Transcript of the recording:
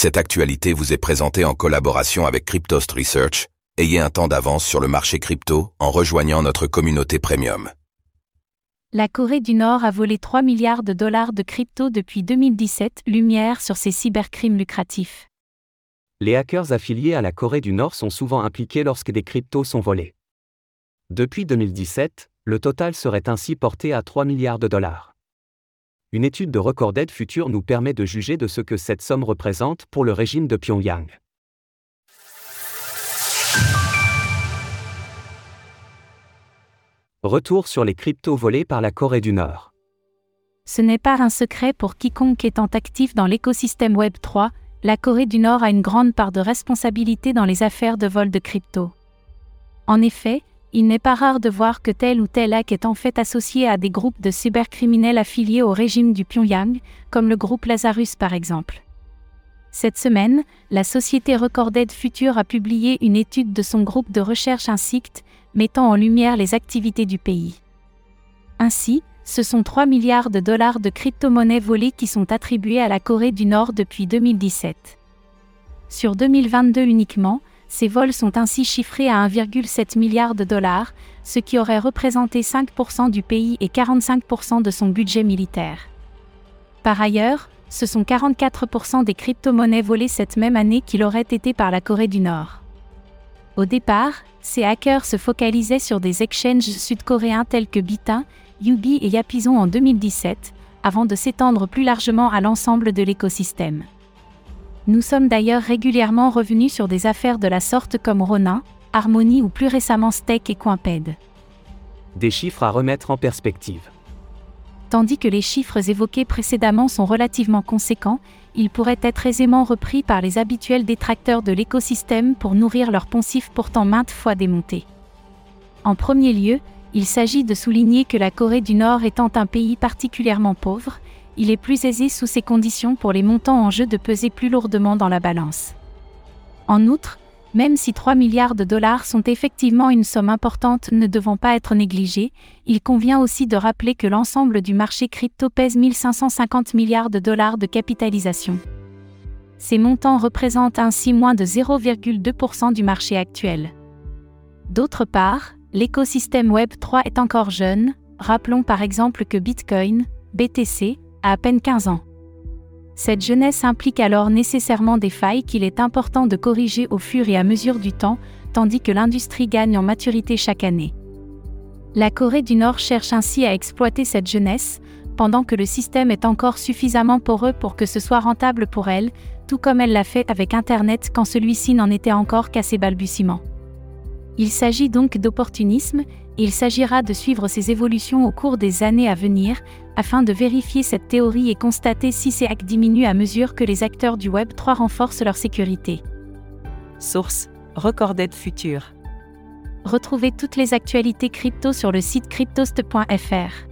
Cette actualité vous est présentée en collaboration avec Cryptost Research. Ayez un temps d'avance sur le marché crypto en rejoignant notre communauté premium. La Corée du Nord a volé 3 milliards de dollars de crypto depuis 2017, lumière sur ses cybercrimes lucratifs. Les hackers affiliés à la Corée du Nord sont souvent impliqués lorsque des cryptos sont volés. Depuis 2017, le total serait ainsi porté à 3 milliards de dollars. Une étude de Recorded Future nous permet de juger de ce que cette somme représente pour le régime de Pyongyang. Retour sur les cryptos volés par la Corée du Nord. Ce n'est pas un secret pour quiconque étant actif dans l'écosystème Web3, la Corée du Nord a une grande part de responsabilité dans les affaires de vol de crypto. En effet, il n'est pas rare de voir que tel ou tel hack est en fait associé à des groupes de cybercriminels affiliés au régime du Pyongyang, comme le groupe Lazarus par exemple. Cette semaine, la société Recorded Future a publié une étude de son groupe de recherche Insict, mettant en lumière les activités du pays. Ainsi, ce sont 3 milliards de dollars de crypto-monnaies volées qui sont attribués à la Corée du Nord depuis 2017. Sur 2022 uniquement, ces vols sont ainsi chiffrés à 1,7 milliard de dollars, ce qui aurait représenté 5% du pays et 45% de son budget militaire. Par ailleurs, ce sont 44% des crypto-monnaies volées cette même année qui l'auraient été par la Corée du Nord. Au départ, ces hackers se focalisaient sur des exchanges sud-coréens tels que Bita, Yubi et Yapizon en 2017, avant de s'étendre plus largement à l'ensemble de l'écosystème. Nous sommes d'ailleurs régulièrement revenus sur des affaires de la sorte comme Ronin, Harmony ou plus récemment Steak et Coinped. Des chiffres à remettre en perspective. Tandis que les chiffres évoqués précédemment sont relativement conséquents, ils pourraient être aisément repris par les habituels détracteurs de l'écosystème pour nourrir leur poncif pourtant maintes fois démonté. En premier lieu, il s'agit de souligner que la Corée du Nord étant un pays particulièrement pauvre, il est plus aisé sous ces conditions pour les montants en jeu de peser plus lourdement dans la balance. En outre, même si 3 milliards de dollars sont effectivement une somme importante ne devant pas être négligée, il convient aussi de rappeler que l'ensemble du marché crypto pèse 1550 milliards de dollars de capitalisation. Ces montants représentent ainsi moins de 0,2% du marché actuel. D'autre part, l'écosystème Web 3 est encore jeune, rappelons par exemple que Bitcoin, BTC, à peine 15 ans. Cette jeunesse implique alors nécessairement des failles qu'il est important de corriger au fur et à mesure du temps, tandis que l'industrie gagne en maturité chaque année. La Corée du Nord cherche ainsi à exploiter cette jeunesse, pendant que le système est encore suffisamment poreux pour que ce soit rentable pour elle, tout comme elle l'a fait avec Internet quand celui-ci n'en était encore qu'à ses balbutiements. Il s'agit donc d'opportunisme, et il s'agira de suivre ces évolutions au cours des années à venir, afin de vérifier cette théorie et constater si ces hacks diminuent à mesure que les acteurs du Web 3 renforcent leur sécurité. Source Recorded Future. Retrouvez toutes les actualités crypto sur le site cryptost.fr.